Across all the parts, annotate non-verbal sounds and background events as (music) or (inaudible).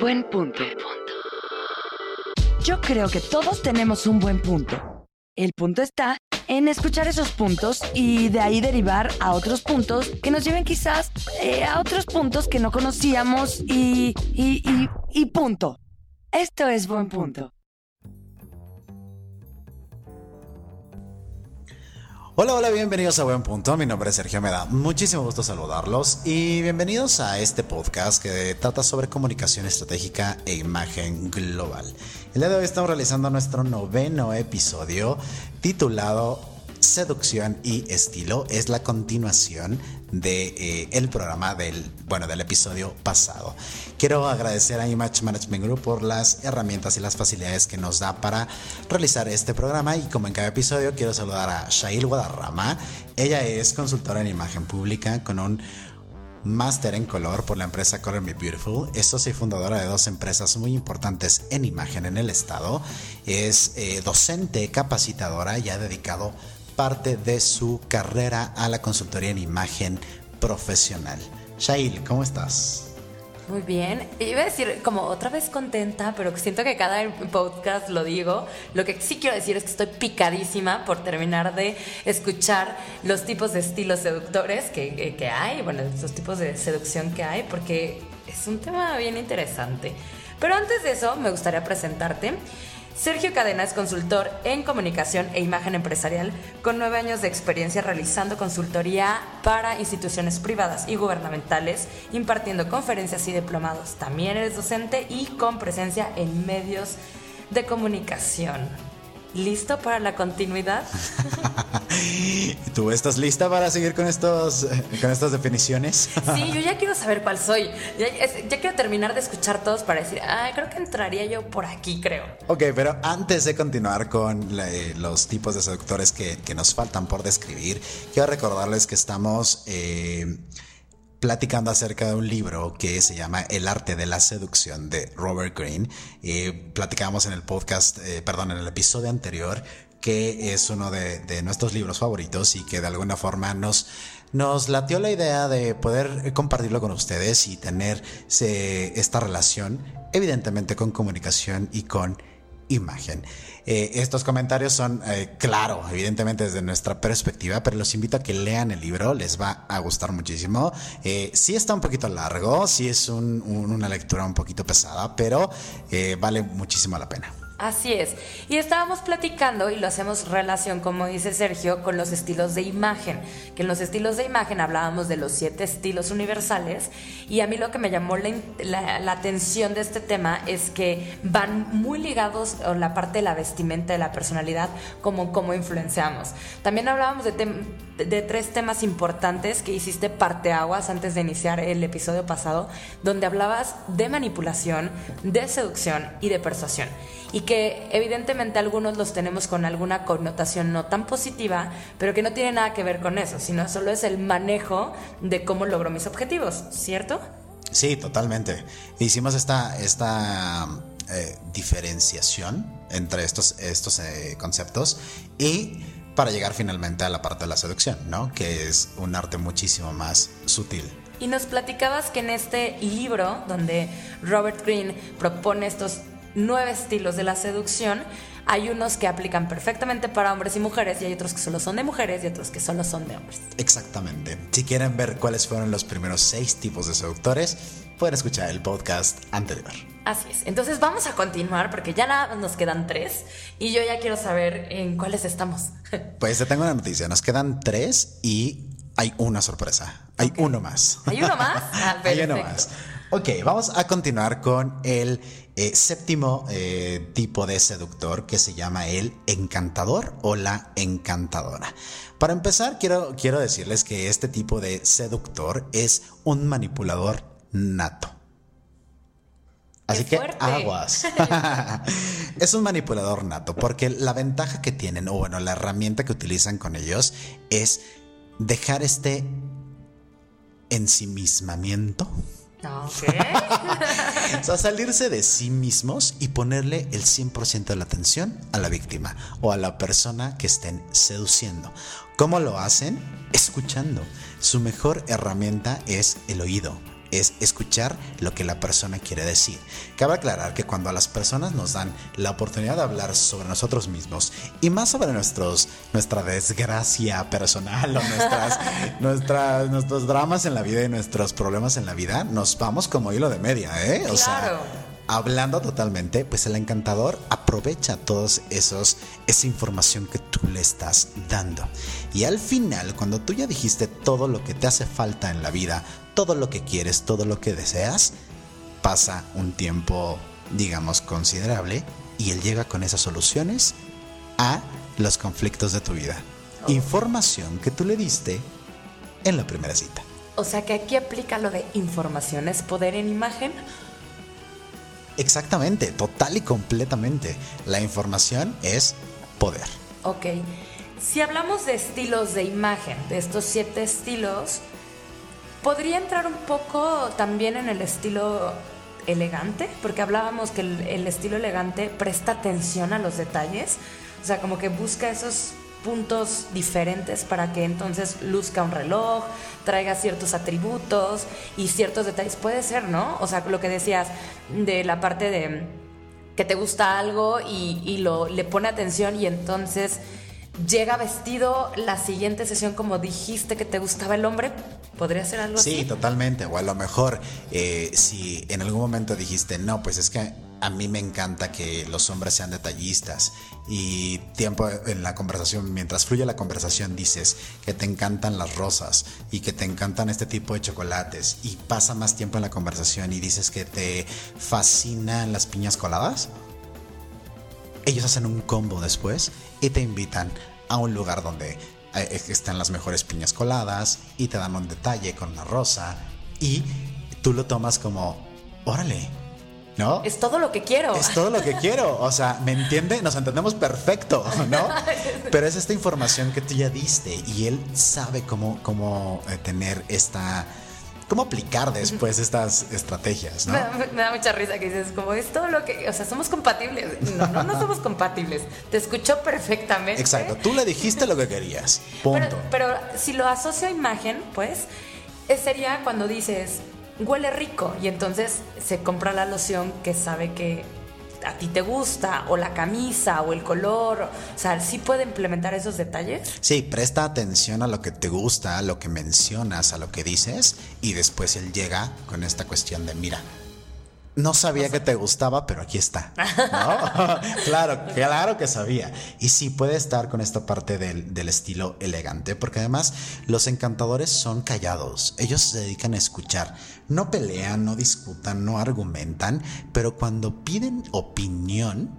Buen punto. Yo creo que todos tenemos un buen punto. El punto está en escuchar esos puntos y de ahí derivar a otros puntos que nos lleven quizás eh, a otros puntos que no conocíamos y, y, y, y punto. Esto es buen punto. Hola, hola, bienvenidos a Buen Punto. Mi nombre es Sergio, me da muchísimo gusto saludarlos y bienvenidos a este podcast que trata sobre comunicación estratégica e imagen global. El día de hoy estamos realizando nuestro noveno episodio titulado Seducción y Estilo. Es la continuación de eh, el programa del bueno del episodio pasado. Quiero agradecer a Image Management Group por las herramientas y las facilidades que nos da para realizar este programa y como en cada episodio quiero saludar a Shail Guadarrama. Ella es consultora en imagen pública con un máster en color por la empresa Color Me Beautiful. Es socia y fundadora de dos empresas muy importantes en imagen en el estado. Es eh, docente, capacitadora y ha dedicado parte de su carrera a la consultoría en imagen profesional. Shail, ¿cómo estás? Muy bien. Iba a decir como otra vez contenta, pero siento que cada podcast lo digo. Lo que sí quiero decir es que estoy picadísima por terminar de escuchar los tipos de estilos seductores que, que hay, bueno, los tipos de seducción que hay, porque es un tema bien interesante. Pero antes de eso, me gustaría presentarte. Sergio Cadena es consultor en comunicación e imagen empresarial con nueve años de experiencia realizando consultoría para instituciones privadas y gubernamentales, impartiendo conferencias y diplomados. También eres docente y con presencia en medios de comunicación. ¿Listo para la continuidad? (laughs) ¿Tú estás lista para seguir con, estos, con estas definiciones? sí, yo ya quiero saber cuál soy. Ya, ya, quiero terminar de escuchar todos para decir, ah, creo que entraría yo por aquí, creo. Ok, pero antes de continuar con los tipos de seductores que, que, nos faltan por describir, quiero recordarles que estamos... Eh, platicando acerca de un libro que se llama El arte de la seducción de Robert Greene. Eh, platicamos en el podcast, eh, perdón, en el episodio anterior, que es uno de, nuestros libros favoritos y que de alguna forma nos, nos latió la idea de poder compartirlo con ustedes y tener esta relación, evidentemente con comunicación y con imagen. Eh, estos comentarios son, eh, claro, evidentemente desde nuestra perspectiva, pero los invito a que lean el libro, les va a gustar muchísimo. Eh, sí está un poquito largo, sí es una lectura un poquito pesada, pero vale muchísimo la pena. Así es. Y estábamos platicando y lo hacemos relación, como dice Sergio, con los estilos de imagen. Que en los estilos de imagen hablábamos de los siete estilos universales. Y a mí lo que me llamó la, atención de este tema es que van muy ligados a la parte de la vestimenta, de la personalidad, como cómo influenciamos. También hablábamos de, de tres temas importantes que hiciste parteaguas antes de iniciar el episodio pasado, donde hablabas de manipulación, de seducción y de persuasión y que evidentemente algunos los tenemos con alguna connotación no tan positiva, pero que no tiene nada que ver con eso, sino solo es el manejo de cómo logro mis objetivos, ¿cierto? Sí, totalmente. Hicimos esta, esta eh, diferenciación entre estos, estos eh, conceptos y para llegar finalmente a la parte de la seducción, ¿no? Que es un arte muchísimo más sutil. Y nos platicabas que en este libro, donde Robert Greene propone estos nueve estilos de la seducción. Hay unos que aplican perfectamente para hombres y mujeres y hay otros que solo son de mujeres y otros que solo son de hombres. Exactamente. Si quieren ver cuáles fueron los primeros seis tipos de seductores, pueden escuchar el podcast anterior. Así es. Entonces vamos a continuar porque ya nada nos quedan tres y yo ya quiero saber en cuáles estamos. (laughs) Pues te tengo una noticia. Nos quedan tres y hay una sorpresa. Hay uno más. ¿Hay uno más? (laughs) Ah, hay uno más. Ok, vamos a continuar con el eh, séptimo eh, tipo de seductor que se llama el encantador o la encantadora. Para empezar, quiero, quiero decirles que este tipo de seductor es un manipulador nato. Así que aguas. (laughs) es un manipulador nato porque la ventaja que tienen, o bueno, la herramienta que utilizan con ellos es dejar este ensimismamiento (laughs) o sea, salirse de sí mismos y ponerle el 100% de la atención a la víctima o a la persona que estén seduciendo. ¿Cómo lo hacen? Escuchando. Su mejor herramienta es el oído. Es escuchar lo que la persona quiere decir. Cabe aclarar que cuando a las personas nos dan la oportunidad de hablar sobre nosotros mismos y más sobre nuestros, nuestra desgracia personal o nuestras, (laughs) nuestros dramas en la vida y nuestros problemas en la vida, nos vamos como hilo de media, ¿eh? O sea, hablando totalmente, pues el encantador aprovecha todos esos esa información que tú le estás dando. Y al final, cuando tú ya dijiste todo lo que te hace falta en la vida, todo lo que quieres, todo lo que deseas, pasa un tiempo, digamos, considerable y él llega con esas soluciones a los conflictos de tu vida. Oh. Información que tú le diste en la primera cita. O sea que aquí aplica lo de información es poder en imagen. Exactamente, total y completamente. La información es poder. Ok. Si hablamos de estilos de imagen, de estos siete estilos, ¿podría entrar un poco también en el estilo elegante? Porque hablábamos que el, estilo elegante presta atención a los detalles, o sea, como que busca esos puntos diferentes para que entonces luzca un reloj, traiga ciertos atributos y ciertos detalles. Puede ser, ¿no? O sea, lo que decías de la parte de que te gusta algo y, y lo, le pone atención y entonces llega vestido la siguiente sesión como dijiste que te gustaba el hombre. ¿Podría ser algo así? Sí, totalmente. O a lo mejor eh, si en algún momento dijiste, no, pues es que a mí me encanta que los hombres sean detallistas y tiempo en la conversación, mientras fluye la conversación, dices que te encantan las rosas y que te encantan este tipo de chocolates y pasa más tiempo en la conversación y dices que te fascinan las piñas coladas. Ellos hacen un combo después y te invitan a un lugar donde eh, están las mejores piñas coladas y te dan un detalle con una rosa y tú lo tomas como, órale, ¿no? Es todo lo que quiero. Es todo lo que quiero. O sea, ¿me entiende? Nos entendemos perfecto, ¿no? (laughs) Pero es esta información que tú ya diste y él sabe cómo, cómo eh, tener esta cómo aplicar después estas estrategias, ¿no? Me da, mucha risa que dices, como es todo lo que, o sea, somos compatibles. No, no, no somos compatibles. Te escuchó perfectamente. Exacto, tú le dijiste lo que querías. Punto. Pero, pero si lo asocio a imagen, pues, sería cuando dices, huele rico y entonces se compra la loción que sabe que a ti te gusta, o la camisa, o el color. O sea, ¿sí puede implementar esos detalles? Sí, presta atención a lo que te gusta, a lo que mencionas, a lo que dices, y después él llega con esta cuestión de, mira, no sabía que te gustaba, pero aquí está. (laughs) (laughs) claro, claro que sabía. Y sí puede estar con esta parte del, del, estilo elegante, porque además los encantadores son callados. Ellos se dedican a escuchar. No pelean, no discutan, no argumentan, pero cuando piden opinión,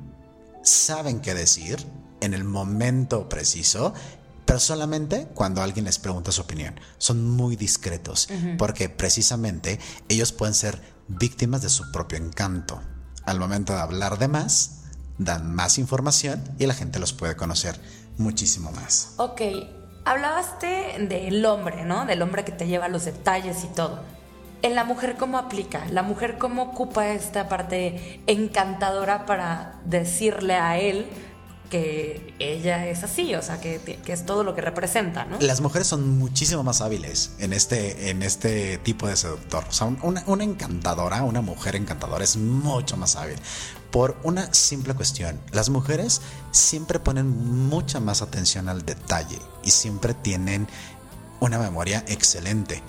saben qué decir en el momento preciso pero solamente cuando alguien les pregunta su opinión. Son muy discretos, porque precisamente ellos pueden ser víctimas de su propio encanto. Al momento de hablar de más, dan más información y la gente los puede conocer muchísimo más. Ok, hablabaste del hombre, ¿no? Del hombre que te lleva los detalles y todo. ¿En la mujer cómo aplica? ¿La mujer cómo ocupa esta parte encantadora para decirle a él que ella es así, o sea, que, que, es todo lo que representa, ¿no? Las mujeres son muchísimo más hábiles en este, en este tipo de seductor. O sea, una, una encantadora, una mujer encantadora es mucho más hábil. Por una simple cuestión, las mujeres siempre ponen mucha más atención al detalle y siempre tienen una memoria excelente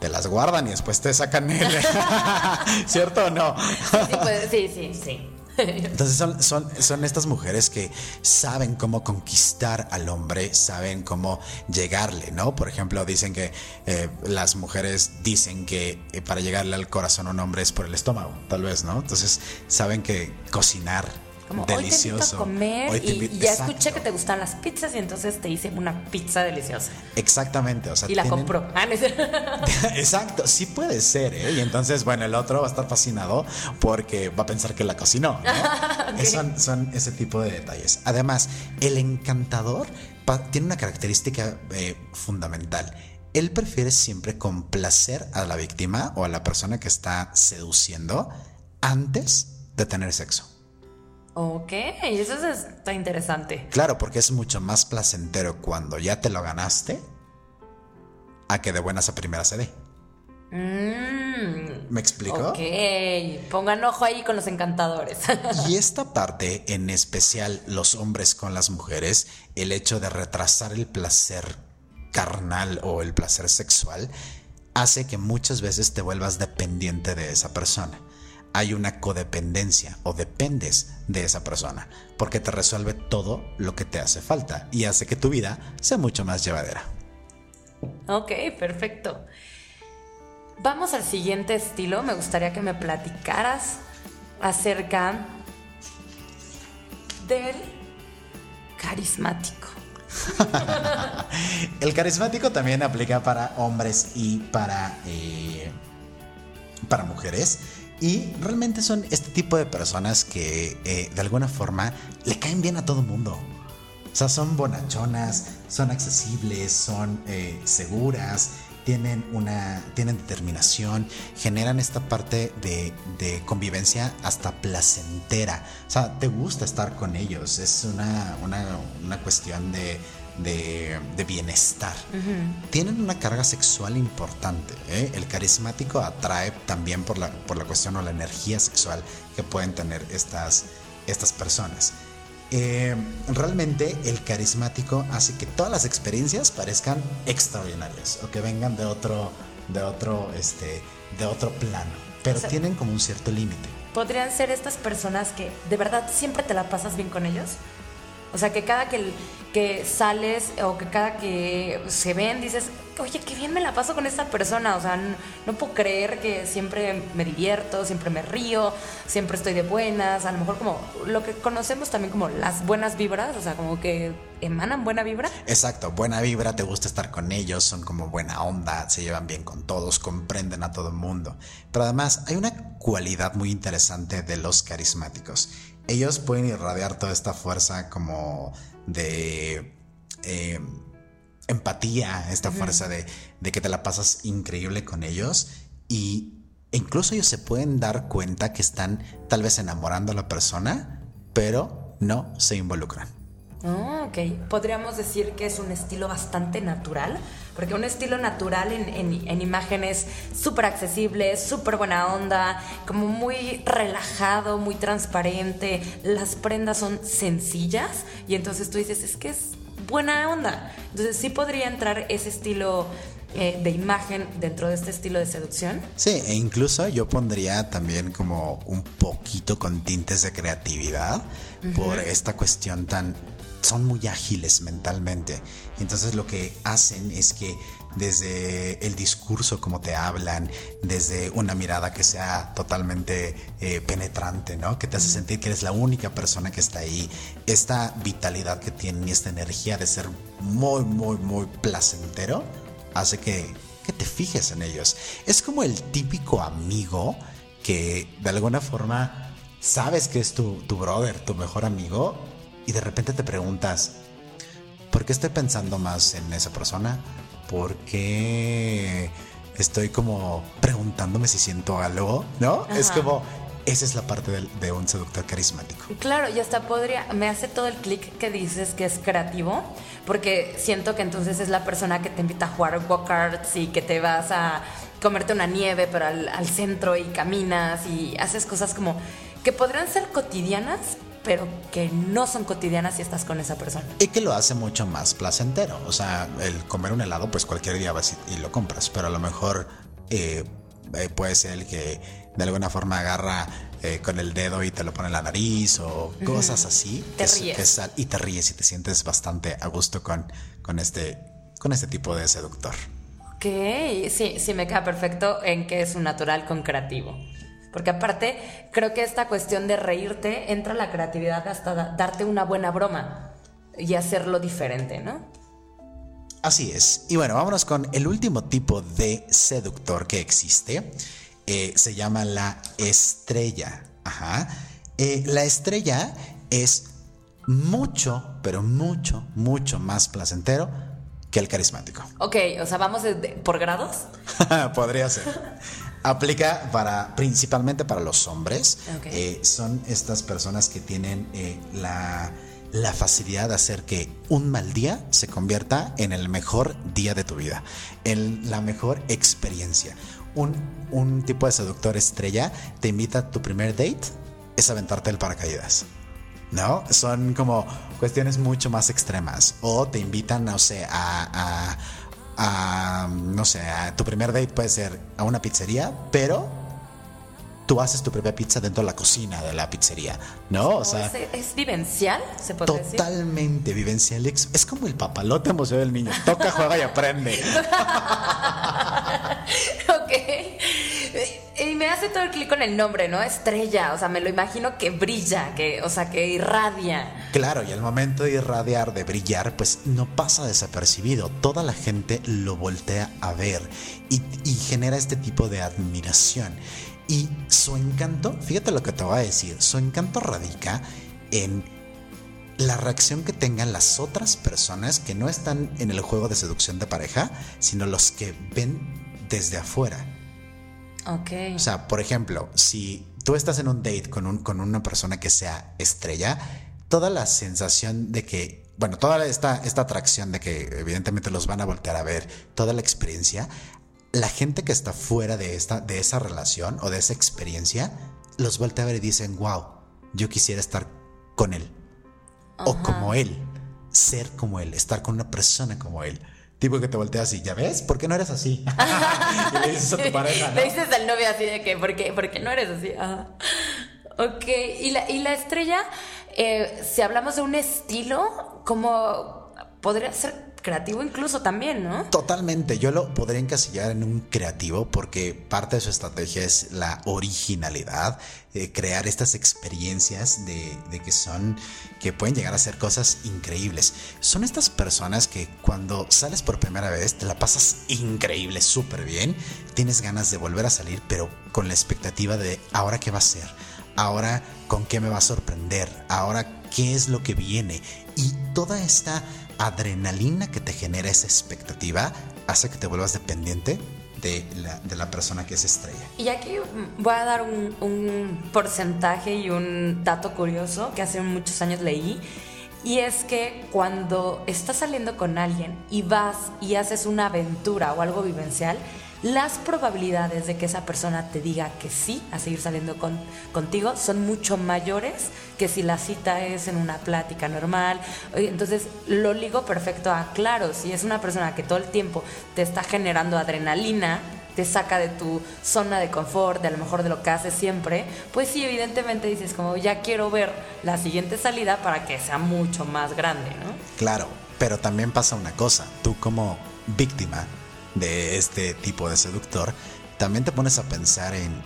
te las guardan y después te sacan el... (laughs) ¿Cierto o no? sí, pues, sí, sí, sí. (laughs) Entonces son, son, son, estas mujeres que saben cómo conquistar al hombre, saben cómo llegarle, ¿no? Por ejemplo, dicen que eh, las mujeres dicen que eh, para llegarle al corazón a un hombre es por el estómago, tal vez, ¿no? Entonces saben que cocinar como delicioso. Hoy te comer y, ya escuché que te gustan las pizzas y entonces te hice una pizza deliciosa. Exactamente, o sea, y la compró. Ah, (laughs) Exacto, sí puede ser, ¿eh? Y entonces, bueno, el otro va a estar fascinado porque va a pensar que la cocinó, ¿no? (laughs) son, son, ese tipo de detalles. Además, el encantador tiene una característica eh, fundamental. Él prefiere siempre complacer a la víctima o a la persona que está seduciendo antes de tener sexo. Ok, eso está interesante. Claro, porque es mucho más placentero cuando ya te lo ganaste a que de buenas a primeras se dé. Mm. ¿Me explico? Ok, pongan ojo ahí con los encantadores. (laughs) Y esta parte, en especial los hombres con las mujeres, el hecho de retrasar el placer carnal o el placer sexual, hace que muchas veces te vuelvas dependiente de esa persona. Hay una codependencia o dependes de esa persona porque te resuelve todo lo que te hace falta y hace que tu vida sea mucho más llevadera. ok, perfecto. Vamos al siguiente estilo. Me gustaría que me platicaras acerca del carismático. (laughs) El carismático también aplica para hombres y para, eh, para mujeres. Y realmente son este tipo de personas que eh, de alguna forma le caen bien a todo mundo. O sea, son bonachonas, son accesibles, son eh, seguras, tienen una tienen determinación, generan esta parte de, de, convivencia hasta placentera. O sea, te gusta estar con ellos, es una, una, una cuestión de, de, de bienestar. Uh -huh. Tienen una carga sexual importante. ¿eh? El carismático atrae también por la, por la cuestión o la energía sexual que pueden tener estas, estas personas. Eh, realmente el carismático hace que todas las experiencias parezcan extraordinarias o que vengan de otro, de otro, este, de otro plano, pero o sea, tienen como un cierto límite. ¿Podrían ser estas personas que de verdad siempre te la pasas bien con ellos? O sea, que cada que, que sales o que cada que se ven dices, oye, qué bien me la paso con esta persona. O sea, no, no, puedo creer que siempre me divierto, siempre me río, siempre estoy de buenas. A lo mejor como lo que conocemos también como las buenas vibras, o sea, como que emanan buena vibra. Exacto, buena vibra, te gusta estar con ellos, son como buena onda, se llevan bien con todos, comprenden a todo el mundo. Pero además hay una cualidad muy interesante de los carismáticos ellos pueden irradiar toda esta fuerza como de eh, empatía, esta fuerza de, de, que te la pasas increíble con ellos y e incluso ellos se pueden dar cuenta que están tal vez enamorando a la persona, pero no se involucran. Oh, ok, podríamos decir que es un estilo bastante natural, porque un estilo natural en, en, en imágenes súper accesible, súper buena onda, como muy relajado, muy transparente, las prendas son sencillas y entonces tú dices, es que es buena onda. Entonces sí podría entrar ese estilo eh, de imagen dentro de este estilo de seducción. Sí, e incluso yo pondría también como un poquito con tintes de creatividad uh -huh. por esta cuestión tan son muy ágiles mentalmente. Entonces lo que hacen es que desde el discurso, como te hablan, desde una mirada que sea totalmente eh, penetrante, ¿no? Que te hace sentir que eres la única persona que está ahí. Esta vitalidad que tienen y esta energía de ser muy, muy, muy placentero hace que, que te fijes en ellos. Es como el típico amigo que de alguna forma sabes que es tu, tu brother, tu mejor amigo, y de repente te preguntas, ¿por qué estoy pensando más en esa persona? ¿Por qué estoy como preguntándome si siento algo? ¿No? Ajá. Es como, esa es la parte de, de, un seductor carismático. Claro, y hasta podría, me hace todo el clic que dices que es creativo, porque siento que entonces es la persona que te invita a jugar go-karts y que te vas a comerte una nieve, pero al, al centro y caminas y haces cosas como que podrían ser cotidianas, pero que no son cotidianas si estás con esa persona. Y que lo hace mucho más placentero. O sea, el comer un helado, pues cualquier día vas y, lo compras, pero a lo mejor eh, eh, puede ser el que de alguna forma agarra eh, con el dedo y te lo pone en la nariz o uh -huh. cosas así. Te que, ríes. Que sal, y te ríes y te sientes bastante a gusto con, con, este, con este tipo de seductor. Ok, sí, sí me queda perfecto en que es un natural con creativo. Porque aparte, creo que esta cuestión de reírte entra la creatividad hasta da darte una buena broma y hacerlo diferente, ¿no? Así es. Y bueno, vámonos con el último tipo de seductor que existe. Eh, se llama la estrella. Ajá. Eh, la estrella es mucho, pero mucho, mucho más placentero que el carismático. Ok, o sea, vamos por grados. (laughs) Podría ser. Aplica para principalmente para los hombres. Okay. Eh, son estas personas que tienen eh, la, la, facilidad de hacer que un mal día se convierta en el mejor día de tu vida, en la mejor experiencia. un, un tipo de seductor estrella te invita a tu primer date, es aventarte el paracaídas. ¿No? Son como cuestiones mucho más extremas. O te invitan, no sé, a, a, a no sé, a tu primer date puede ser a una pizzería, pero tú haces tu propia pizza dentro de la cocina de la pizzería, ¿no? O sea, ¿es, vivencial, se puede decir. Totalmente vivencial. Es como el papalote emocional del niño. Toca, juega y aprende. (laughs) ok. Me hace todo el clic con el nombre, ¿no? Estrella, o sea, me lo imagino que brilla, que, o sea, que irradia. Claro, y al momento de irradiar, de brillar, pues no pasa desapercibido. Toda la gente lo voltea a ver y, y genera este tipo de admiración. Y su encanto, fíjate lo que te voy a decir, su encanto radica en la reacción que tengan las otras personas que no están en el juego de seducción de pareja, sino los que ven desde afuera. Ok. O sea, por ejemplo, si tú estás en un date con, un, con una persona que sea estrella, toda la sensación de que, bueno, toda esta, esta atracción de que evidentemente los van a voltear a ver, toda la experiencia, la gente que está fuera de, esta, de esa relación o de esa experiencia los voltea a ver y dicen, wow, yo quisiera estar con él. O como él. Ser como él. Estar con una persona como él. Tipo que te volteas así, ¿ya ves? ¿Por qué no eres así? (laughs) y le dices a tu pareja. Le dices al novio así de que, ¿por qué, ¿Por qué no eres así? Ok, y la, y la estrella, eh, si hablamos de un estilo, como podría ser creativo incluso también, ¿no? Totalmente, yo lo podría encasillar en un creativo porque parte de su estrategia es la originalidad, eh, crear estas experiencias de, de, que son, que pueden llegar a ser cosas increíbles. Son estas personas que cuando sales por primera vez te la pasas increíble, súper bien, tienes ganas de volver a salir, pero con la expectativa de ahora qué va a ser, ahora con qué me va a sorprender, ahora qué es lo que viene. Y toda esta adrenalina que te genera esa expectativa hace que te vuelvas dependiente de la, persona que es estrella. Y aquí voy a dar un, un, porcentaje y un dato curioso que hace muchos años leí. Y es que cuando estás saliendo con alguien y vas y haces una aventura o algo vivencial, las probabilidades de que esa persona te diga que sí a seguir saliendo con, contigo son mucho mayores que si la cita es en una plática normal. Entonces lo ligo perfecto a, claro, si es una persona que todo el tiempo te está generando adrenalina, te saca de tu zona de confort, de a lo mejor de lo que haces siempre, pues sí, evidentemente dices como ya quiero ver la siguiente salida para que sea mucho más grande, ¿no? Claro, pero también pasa una cosa, tú como víctima de este tipo de seductor, también te pones a pensar en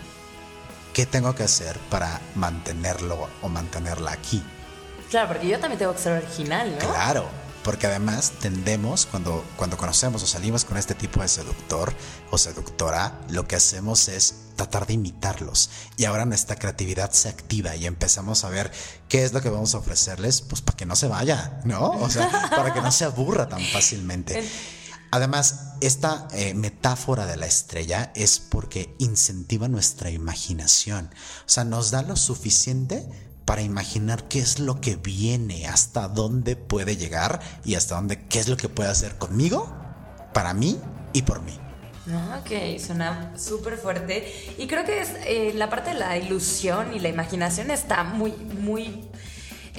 qué tengo que hacer para mantenerlo o mantenerla aquí. Claro, porque yo también tengo que ser original, ¿no? Claro, porque además tendemos, cuando, cuando conocemos o salimos con este tipo de seductor o seductora, lo que hacemos es tratar de imitarlos. Y ahora nuestra creatividad se activa y empezamos a ver qué es lo que vamos a ofrecerles, pues para que no se vaya, ¿no? O sea, para que no se aburra tan fácilmente. (laughs) Además, esta eh, metáfora de la estrella es porque incentiva nuestra imaginación. O sea, nos da lo suficiente para imaginar qué es lo que viene, hasta dónde puede llegar y hasta dónde, qué es lo que puede hacer conmigo, para mí y por mí. Ok, suena súper fuerte. Y creo que es, eh, la parte de la ilusión y la imaginación está muy, muy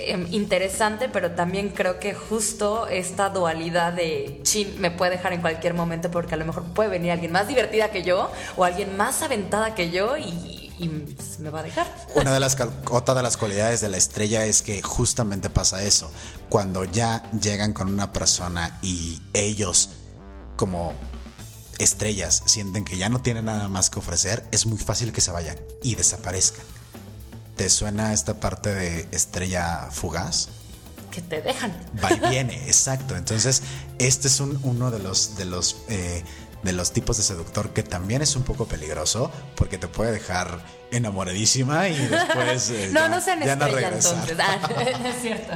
Em, interesante, pero también creo que justo esta dualidad de chin me puede dejar en cualquier momento porque a lo mejor puede venir alguien más divertida que yo o alguien más aventada que yo y, me va a dejar. Una de las otra de las cualidades de la estrella es que justamente pasa eso. Cuando ya llegan con una persona y ellos como estrellas sienten que ya no tienen nada más que ofrecer, es muy fácil que se vayan y desaparezcan. ¿Te suena esta parte de estrella fugaz? Que te dejan. Va y (laughs) viene, exacto. Entonces, este es uno de los, de los, eh, de los tipos de seductor que también es un poco peligroso porque te puede dejar enamoradísima y después (laughs) eh, no, no sean estrella, entonces. Ah, (laughs) es cierto.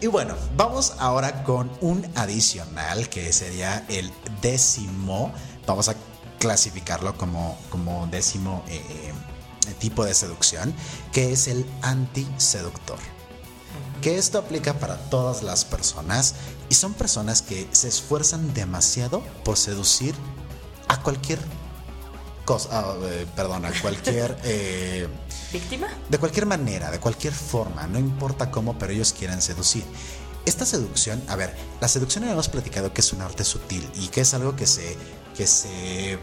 Y bueno, vamos ahora con un adicional que sería el décimo. Vamos a clasificarlo como, como décimo eh, tipo de seducción, que es el anti-seductor. Que esto aplica para todas las personas y son personas que se esfuerzan demasiado por seducir a cualquier cosa, ah, eh, perdón, a cualquier... (laughs) eh, ¿Víctima? de cualquier manera, de cualquier forma, no importa cómo, pero ellos quieren seducir. Esta seducción, a ver, la seducción hemos platicado que es un arte sutil y que es algo que se, que se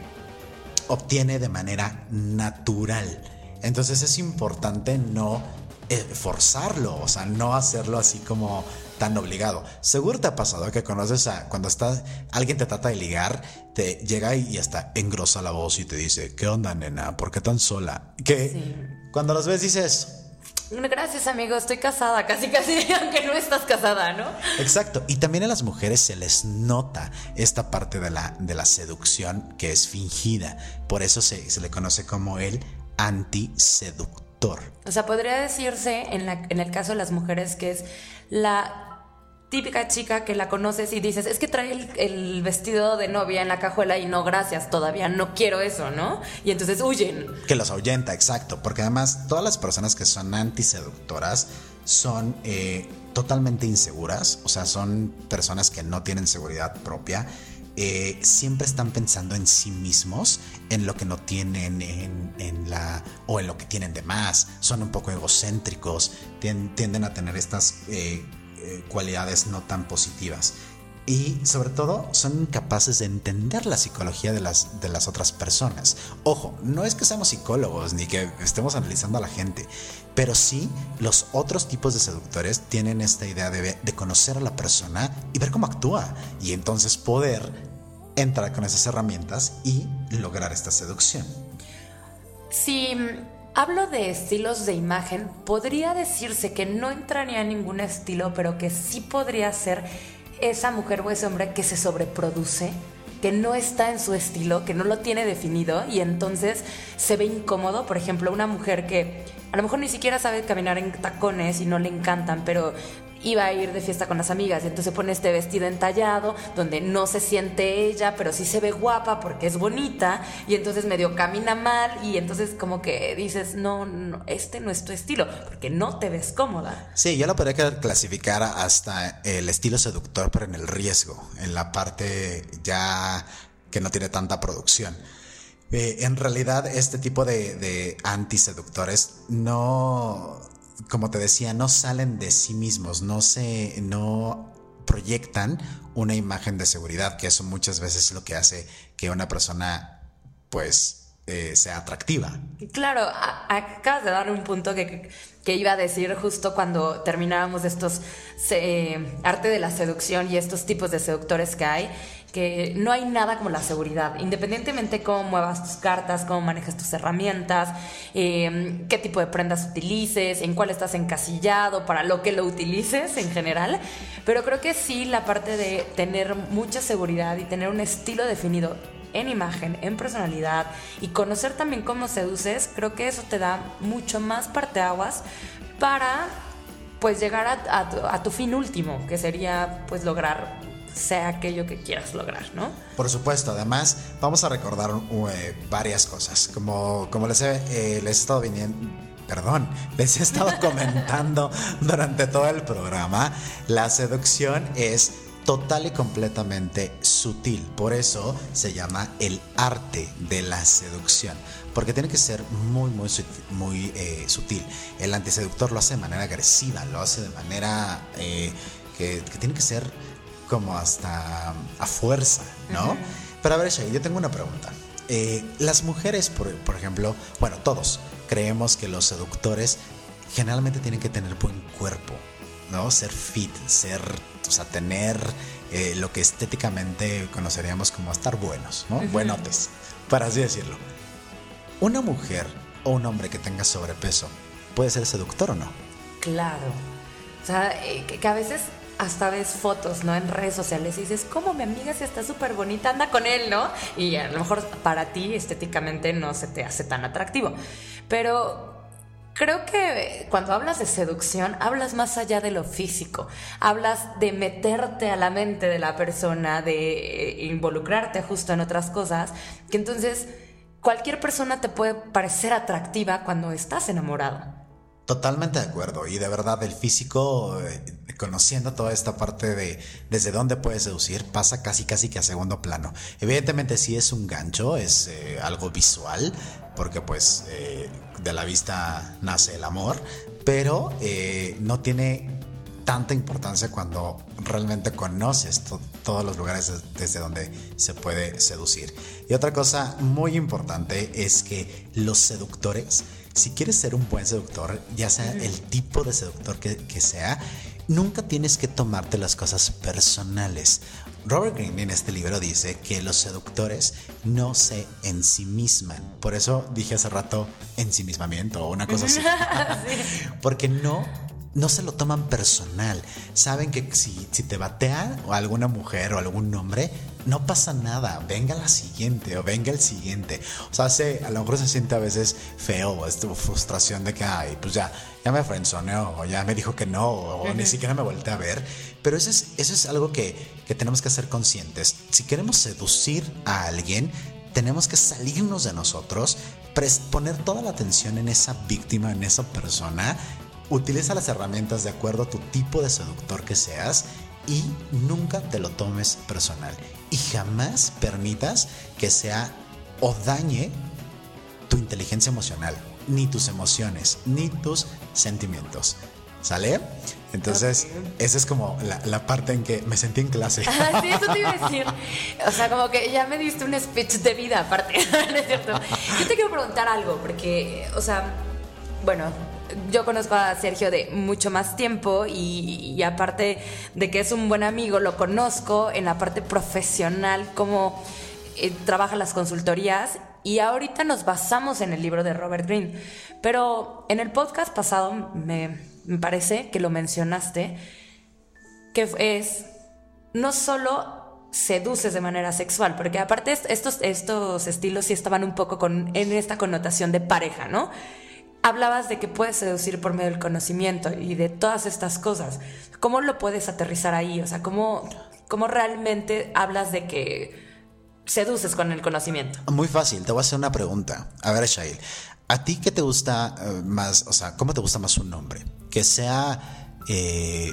obtiene de manera natural. Entonces es importante no eh, forzarlo, o sea, no hacerlo así como tan obligado. Seguro te ha pasado que conoces a cuando está alguien te trata de ligar, te llega y hasta engrosa la voz y te dice, "¿Qué onda, nena? ¿Por qué tan sola?" Que Sí. cuando los ves dices, Gracias, amigo, estoy casada, casi casi, (laughs) aunque no estás casada, ¿no? Exacto, y también a las mujeres se les nota esta parte de la, de la seducción que es fingida, por eso se, se le conoce como el antiseductor. O sea, podría decirse en, la, en el caso de las mujeres que es la típica chica que la conoces y dices, es que trae el, el vestido de novia en la cajuela y no, gracias, todavía no quiero eso, ¿no? Y entonces huyen. Que los ahuyenta, exacto, porque además todas las personas que son antiseductoras son eh, totalmente inseguras, o sea, son personas que no tienen seguridad propia, eh, siempre están pensando en sí mismos, en lo que no tienen, en, en la o en lo que tienen de más, son un poco egocéntricos, tien- tienden a tener estas eh, eh, cualidades no tan positivas. Y sobre todo son incapaces de entender la psicología de las, de las otras personas. Ojo, no es que seamos psicólogos ni que estemos analizando a la gente, pero sí los otros tipos de seductores tienen esta idea de, de conocer a la persona y ver cómo actúa. Y entonces poder entrar con esas herramientas y lograr esta seducción. Si mm, hablo de estilos de imagen, podría decirse que no entraría en ningún estilo, pero que sí podría ser esa mujer o ese hombre que se sobreproduce, que no está en su estilo, que no lo tiene definido y entonces se ve incómodo. Por ejemplo, una mujer que a lo mejor ni siquiera sabe caminar en tacones y no le encantan, pero iba a ir de fiesta con las amigas y entonces pone este vestido entallado donde no se siente ella, pero sí se ve guapa porque es bonita y entonces medio camina mal y entonces como que dices, no, no, este no es tu estilo porque no te ves cómoda. Sí, yo lo podría clasificar hasta el estilo seductor, pero en el riesgo, en la parte ya que no tiene tanta producción. Eh, en realidad, este tipo de, de antiseductores no, como te decía, no salen de sí mismos, no se, no proyectan una imagen de seguridad, que eso muchas veces es lo que hace que una persona, pues, eh, sea atractiva. Claro, acabas de dar un punto que, iba a decir justo cuando terminábamos estos se- arte de la seducción y estos tipos de seductores que hay, que no hay nada como la seguridad, independientemente cómo muevas tus cartas, cómo manejas tus herramientas, eh, qué tipo de prendas utilices, en cuál estás encasillado, para lo que lo utilices en general, pero creo que sí la parte de tener mucha seguridad y tener un estilo definido en imagen, en personalidad y conocer también cómo seduces, creo que eso te da mucho más parteaguas para pues llegar a tu, a tu fin último, que sería pues lograr sea aquello que quieras lograr, ¿no? Por supuesto, además vamos a recordar eh, varias cosas. Como, como les, he, eh, les he estado viniendo, perdón, les he estado (laughs) comentando durante todo el programa, la seducción es total y completamente sutil. Por eso se llama el arte de la seducción. Porque tiene que ser muy, muy, sutil, muy eh, sutil. El antiseductor lo hace de manera agresiva, lo hace de manera eh, que, que tiene que ser como hasta a fuerza, ¿no? Uh -huh. Pero a ver, Shay, yo tengo una pregunta. Eh, las mujeres, por, por, ejemplo, bueno, todos creemos que los seductores generalmente tienen que tener buen cuerpo, ¿no? Ser fit, ser, o sea, tener eh, lo que estéticamente conoceríamos como estar buenos, ¿no? Uh -huh. Buenotes, para así decirlo. ¿Una mujer o un hombre que tenga sobrepeso puede ser seductor o no? Claro. O sea, eh, que a veces hasta ves fotos, ¿no? En redes sociales y dices, ¿cómo mi amiga si está súper bonita anda con él, ¿no? Y a lo mejor para ti estéticamente no se te hace tan atractivo. Pero creo que cuando hablas de seducción, hablas más allá de lo físico. Hablas de meterte a la mente de la persona, de involucrarte justo en otras cosas, que entonces cualquier persona te puede parecer atractiva cuando estás enamorado. Totalmente de acuerdo. Y de verdad, el físico, eh, conociendo toda esta parte de desde dónde puede seducir, pasa casi casi que a segundo plano. Evidentemente sí es un gancho, es eh, algo visual, porque pues eh, de la vista nace el amor, pero no tiene tanta importancia cuando realmente conoces todos los lugares desde donde se puede seducir. Y otra cosa muy importante es que los seductores si quieres ser un buen seductor, ya sea el tipo de seductor que, sea, nunca tienes que tomarte las cosas personales. Robert Greene en este libro dice que los seductores no se ensimisman. Por eso dije hace rato ensimismamiento o una cosa así. (laughs) (laughs) Porque no no se lo toman personal. Saben que si, si te batean o alguna mujer o algún hombre, no pasa nada, venga la siguiente o venga el siguiente. O sea, se, a lo mejor se siente a veces feo, esta frustración de que, ay, pues ya, ya me frenzoneó, o ya me dijo que no, o ni siquiera me volteé a ver. Pero eso es, eso es algo que, que tenemos que ser conscientes. Si queremos seducir a alguien, tenemos que salirnos de nosotros, poner toda la atención en esa víctima, en esa persona. Utiliza las herramientas de acuerdo a tu tipo de seductor que seas y nunca te lo tomes personal y jamás permitas que sea o dañe tu inteligencia emocional, ni tus emociones, ni tus sentimientos. ¿Sale? Entonces, esa es como la, parte en que me sentí en clase. (laughs) sí, eso te iba a decir. O sea, como que ya me diste un speech de vida aparte, (laughs) ¿no es cierto? Yo te quiero preguntar algo, porque, o sea, bueno, yo conozco a Sergio de mucho más tiempo y, aparte de que es un buen amigo, lo conozco en la parte profesional, cómo eh, trabaja las consultorías y ahorita nos basamos en el libro de Robert Greene. Pero en el podcast pasado me, me parece que lo mencionaste, que es no solo seduces de manera sexual, porque aparte estos, estos estilos sí estaban un poco con, en esta connotación de pareja, ¿no? Hablabas de que puedes seducir por medio del conocimiento y de todas estas cosas. ¿Cómo lo puedes aterrizar ahí? O sea, ¿cómo, cómo realmente hablas de que seduces con el conocimiento? Muy fácil, te voy a hacer una pregunta. A ver, Shail, ¿a ti qué te gusta eh, más? O sea, ¿cómo te gusta más un nombre? Que sea... Eh,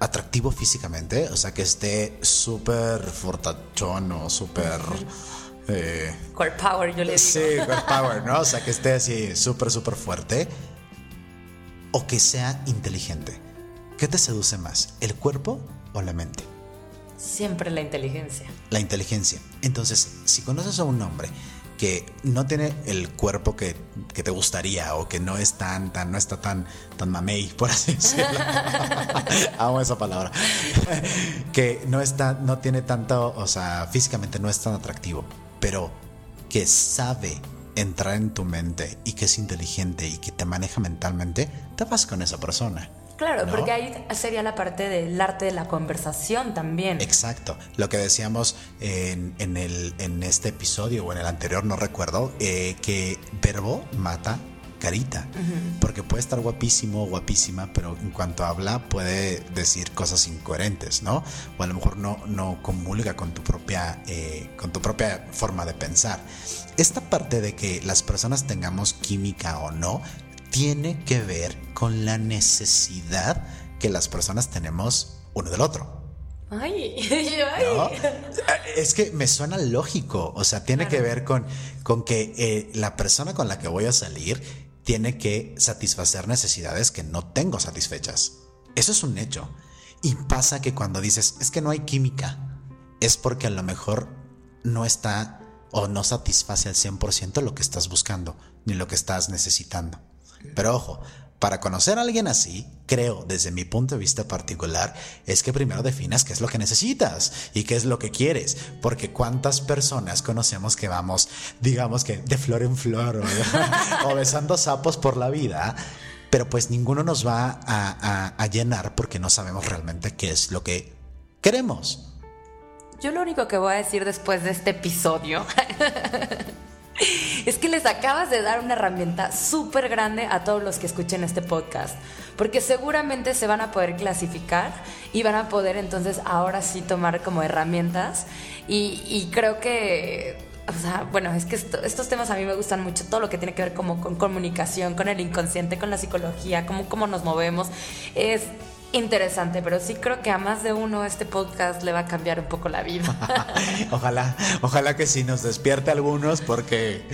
atractivo físicamente, o sea, que esté súper fortachón o súper... Eh, core power, yo le digo. Sí, core power, ¿no? O sea, que esté así (laughs) súper, súper fuerte. O que sea inteligente. ¿Qué te seduce más, el cuerpo o la mente? Siempre la inteligencia. La inteligencia. Entonces, si conoces a un hombre que no tiene el cuerpo que, te gustaría o que no es tan, tan, no está tan, tan mamey, por así decirlo. (laughs) Amo esa palabra. (laughs) que no está, no tiene tanto, o sea, físicamente no es tan atractivo pero que sabe entrar en tu mente y que es inteligente y que te maneja mentalmente, te vas con esa persona. Claro, porque ahí sería la parte del arte de la conversación también. Exacto. Lo que decíamos en, el, en este episodio o en el anterior, no recuerdo, eh, que verbo mata carita, porque puede estar guapísimo o guapísima, pero en cuanto habla puede decir cosas incoherentes, ¿no? O a lo mejor no, no comulga con tu propia, eh, con tu propia forma de pensar. Esta parte de que las personas tengamos química o no, tiene que ver con la necesidad que las personas tenemos uno del otro. Ay, (laughs) ay. Es que me suena lógico, o sea, tiene que ver con, con que eh, la persona con la que voy a salir tiene que satisfacer necesidades que no tengo satisfechas. Eso es un hecho. Y pasa que cuando dices, es que no hay química, es porque a lo mejor no está o no satisface al 100% lo que estás buscando, ni lo que estás necesitando. Pero ojo, para conocer a alguien así, creo, desde mi punto de vista particular, es que primero definas qué es lo que necesitas y qué es lo que quieres. Porque cuántas personas conocemos que vamos, digamos que de flor en flor o, (laughs) besando sapos por la vida, pero pues ninguno nos va a, a llenar porque no sabemos realmente qué es lo que queremos. Yo lo único que voy a decir después de este episodio (laughs) es que les acabas de dar una herramienta súper grande a todos los que escuchen este podcast, porque seguramente se van a poder clasificar y van a poder entonces ahora sí tomar como herramientas. Y, creo que o sea, bueno, es que estos temas a mí me gustan mucho, todo lo que tiene que ver como con comunicación, con el inconsciente, con la psicología, cómo, cómo nos movemos, es interesante, pero sí creo que a más de uno este podcast le va a cambiar un poco la vida. (laughs) ojalá, ojalá que sí nos despierte algunos porque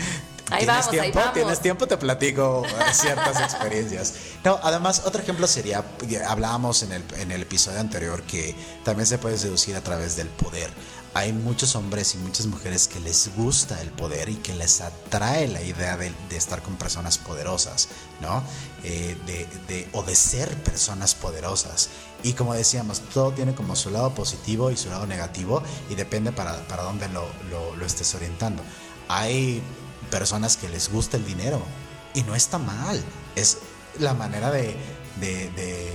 Ahí ¿Tienes vamos, tiempo? ahí. ¿Tienes tiempo? Te platico ciertas experiencias. No, además, otro ejemplo sería, hablábamos en el, en el episodio anterior que también se puede seducir a través del poder. Hay muchos hombres y muchas mujeres que les gusta el poder y que les atrae la idea de, de estar con personas poderosas, ¿no? Eh, de, de, o de ser personas poderosas. Y como decíamos, todo tiene como su lado positivo y su lado negativo y depende para, para dónde lo, lo, lo estés orientando. Hay personas que les gusta el dinero y no está mal. Es la manera de, de, de,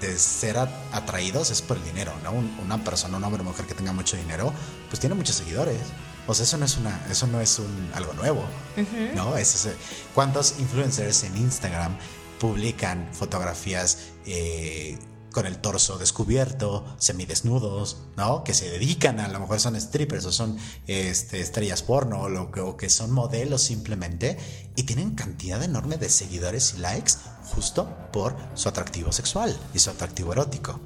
de ser atraídos es por el dinero, ¿no? una persona, un hombre o mujer que tenga mucho dinero, pues tiene muchos seguidores. O sea, eso no es una, eso no es un algo nuevo, uh -huh. ¿no? Es ese, ¿Cuántos influencers en Instagram publican fotografías eh, con el torso descubierto, semidesnudos, ¿no? Que se dedican a, a lo mejor son strippers o son este, estrellas porno o, lo, o que son modelos simplemente y tienen cantidad enorme de seguidores y likes justo por su atractivo sexual y su atractivo erótico.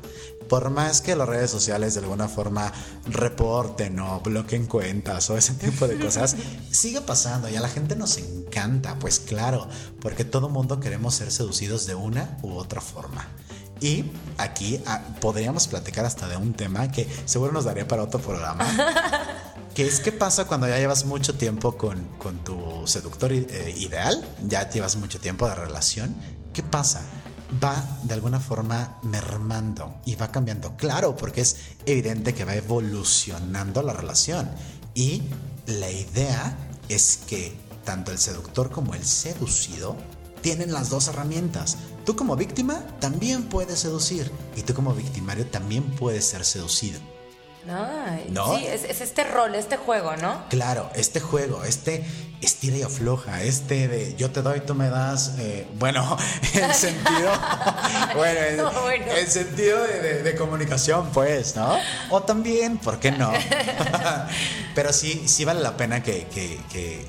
Por más que las redes sociales de alguna forma reporten o bloqueen cuentas o ese tipo de cosas, (laughs) sigue pasando y a la gente nos encanta, pues claro, porque todo mundo queremos ser seducidos de una u otra forma. Y aquí ah, podríamos platicar hasta de un tema que seguro nos daría para otro programa. (laughs) que es qué pasa cuando ya llevas mucho tiempo con, con tu seductor eh, ideal, ya llevas mucho tiempo de relación. ¿Qué pasa? Va de alguna forma mermando y va cambiando. Claro, porque es evidente que va evolucionando la relación. Y la idea es que tanto el seductor como el seducido tienen las dos herramientas. Tú como víctima también puedes seducir y tú como victimario también puedes ser seducido. Ay, ¿No? Sí, es, es, este rol, este juego, ¿no? Claro, este juego, este estira y afloja, este de yo te doy, tú me das, eh, bueno, (laughs) en sentido, (laughs) bueno, en, No, bueno. en sentido de, de- de comunicación, pues, ¿no? O también, ¿por qué no? (laughs) Pero sí, sí vale la pena que, que- que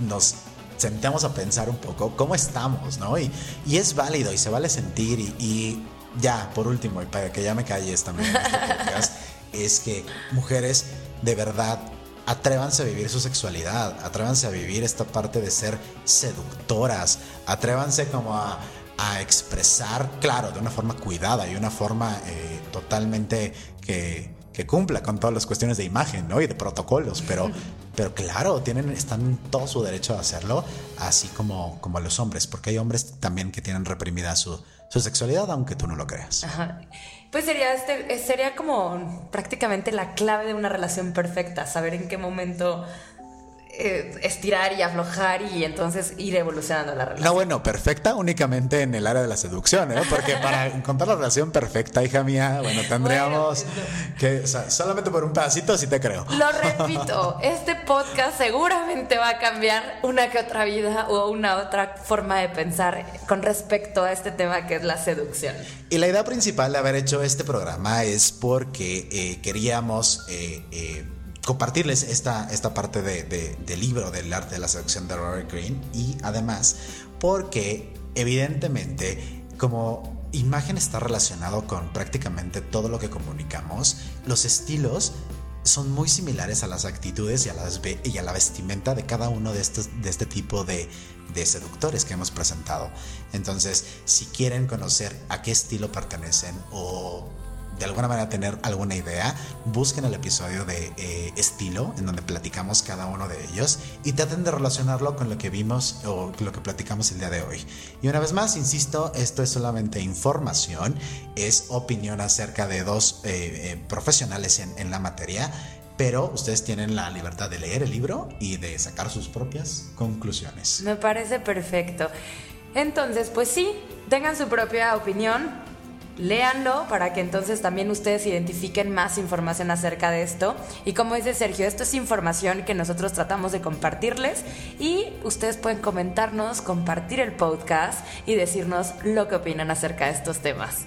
nos sentemos a pensar un poco cómo estamos, ¿no? Y, y es válido y se vale sentir y, y ya, por último, y para que ya me calles también en este podcast, es que mujeres de verdad atrévanse a vivir su sexualidad, atrévanse a vivir esta parte de ser seductoras, atrévanse como a, a expresar, claro, de una forma cuidada y una forma eh, totalmente que, que cumpla con todas las cuestiones de imagen ¿no? y de protocolos, pero, pero claro, tienen, están en todo su derecho a hacerlo, así como, como los hombres, porque hay hombres también que tienen reprimida su, su sexualidad, aunque tú no lo creas. Ajá. Pues sería, este, sería como prácticamente la clave de una relación perfecta, saber en qué momento eh, estirar y aflojar y entonces ir evolucionando la relación. No, bueno, perfecta únicamente en el área de la seducción, ¿eh? Porque para (laughs) encontrar la relación perfecta, hija mía, bueno, tendríamos Bueno, que, o sea, solamente por un pedacito sí te creo. Lo repito, (laughs) este podcast seguramente va a cambiar una que otra vida o una otra forma de pensar con respecto a este tema que es la seducción. Y la idea principal de haber hecho este programa es porque eh, queríamos eh, compartirles esta, esta parte de- de- del libro del arte de la seducción de Robert Greene y además porque evidentemente como imagen está relacionado con prácticamente todo lo que comunicamos, los estilos son muy similares a las actitudes y a, las y a la vestimenta de cada uno de, estos, de este tipo de, de seductores que hemos presentado. Entonces, si quieren conocer a qué estilo pertenecen o de alguna manera tener alguna idea, busquen el episodio de eh, estilo en donde platicamos cada uno de ellos y traten de relacionarlo con lo que vimos o lo que platicamos el día de hoy. Y una vez más, insisto, esto es solamente información, es opinión acerca de dos eh, eh, profesionales en, en la materia. Pero ustedes tienen la libertad de leer el libro y de sacar sus propias conclusiones. Me parece perfecto. Entonces, pues sí, tengan su propia opinión, léanlo para que entonces también ustedes identifiquen más información acerca de esto. Y como dice Sergio, esto es información que nosotros tratamos de compartirles y ustedes pueden comentarnos, compartir el podcast y decirnos lo que opinan acerca de estos temas.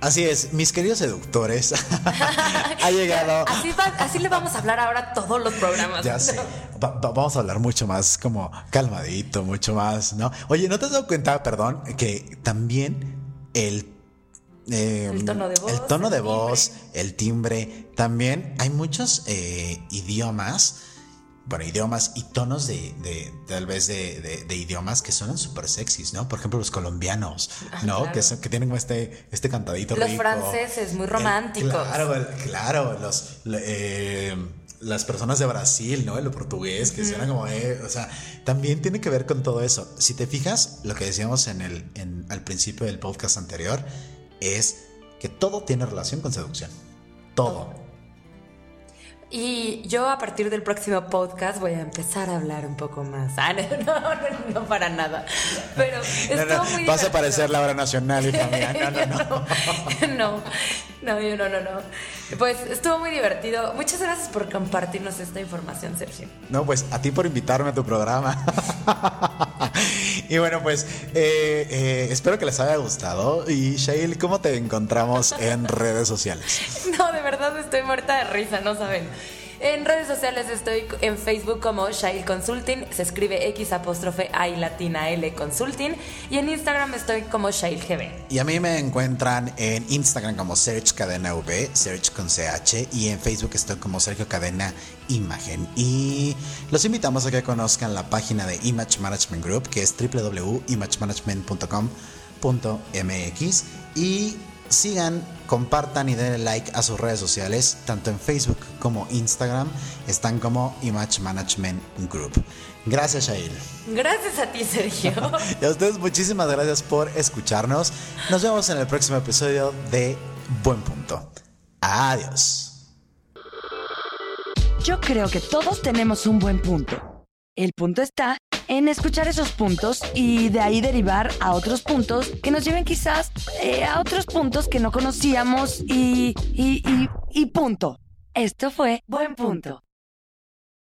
Así es, mis queridos seductores, (laughs) (laughs) ha llegado... Así, va- así le vamos a hablar ahora a todos los programas. Ya sé. Va- va- vamos a hablar mucho más como calmadito, mucho más, ¿no? Oye, ¿no te has dado cuenta, perdón, que también el... eh, El tono de voz, el tono el de voz, timbre. el timbre, también hay muchos eh, idiomas, bueno, idiomas y tonos de, de- tal vez de, de- de idiomas que suenan súper sexys, ¿no? Por ejemplo, los colombianos, ¿no? Ah, claro. Que, son- que tienen como este, este cantadito Los rico. franceses, muy El- románticos. claro, el- claro, los, eh, las personas de Brasil, ¿no? El portugués, que suena como, eh, o sea, también tiene que ver con todo eso. Si te fijas, lo que decíamos en el, en- al principio del podcast anterior es que todo tiene relación con seducción. Todo. Y yo a partir del próximo podcast voy a empezar a hablar un poco más. Ah, (laughs) no, no, no, no, para nada. Pero No, no, muy vas a aparecer la hora nacional, hija mía. (laughs) No, no, no. no, no, yo no, no, no. Pues estuvo muy divertido. Muchas gracias por compartirnos esta información, Sergio. No, pues a ti por invitarme a tu programa. (laughs) y bueno, pues eh, eh, espero que les haya gustado. Y Shail, ¿cómo te encontramos en redes sociales? No, de verdad estoy muerta de risa, no saben. En redes sociales estoy en Facebook como Shail Consulting, se escribe X apóstrofe A y latina L Consulting, y en Instagram estoy como Shail GB. Y a mí me encuentran en Instagram como Search Cadena V, Search con CH, y en Facebook estoy como Sergio Cadena Imagen. Y los invitamos a que conozcan la página de Image Management Group, que es www.imagemanagement.com.mx y sigan, compartan y denle like a sus redes sociales, tanto en Facebook como Instagram, están como Image Management Group. Gracias, Shail. Gracias a ti, Sergio. (laughs) Y a ustedes muchísimas gracias por escucharnos. Nos vemos en el próximo episodio de Buen Punto. Adiós. Yo creo que todos tenemos un buen punto. El punto está en escuchar esos puntos y de ahí derivar a otros puntos que nos lleven quizás eh, a otros puntos que no conocíamos y, y, y, y punto. Esto fue Buen Punto.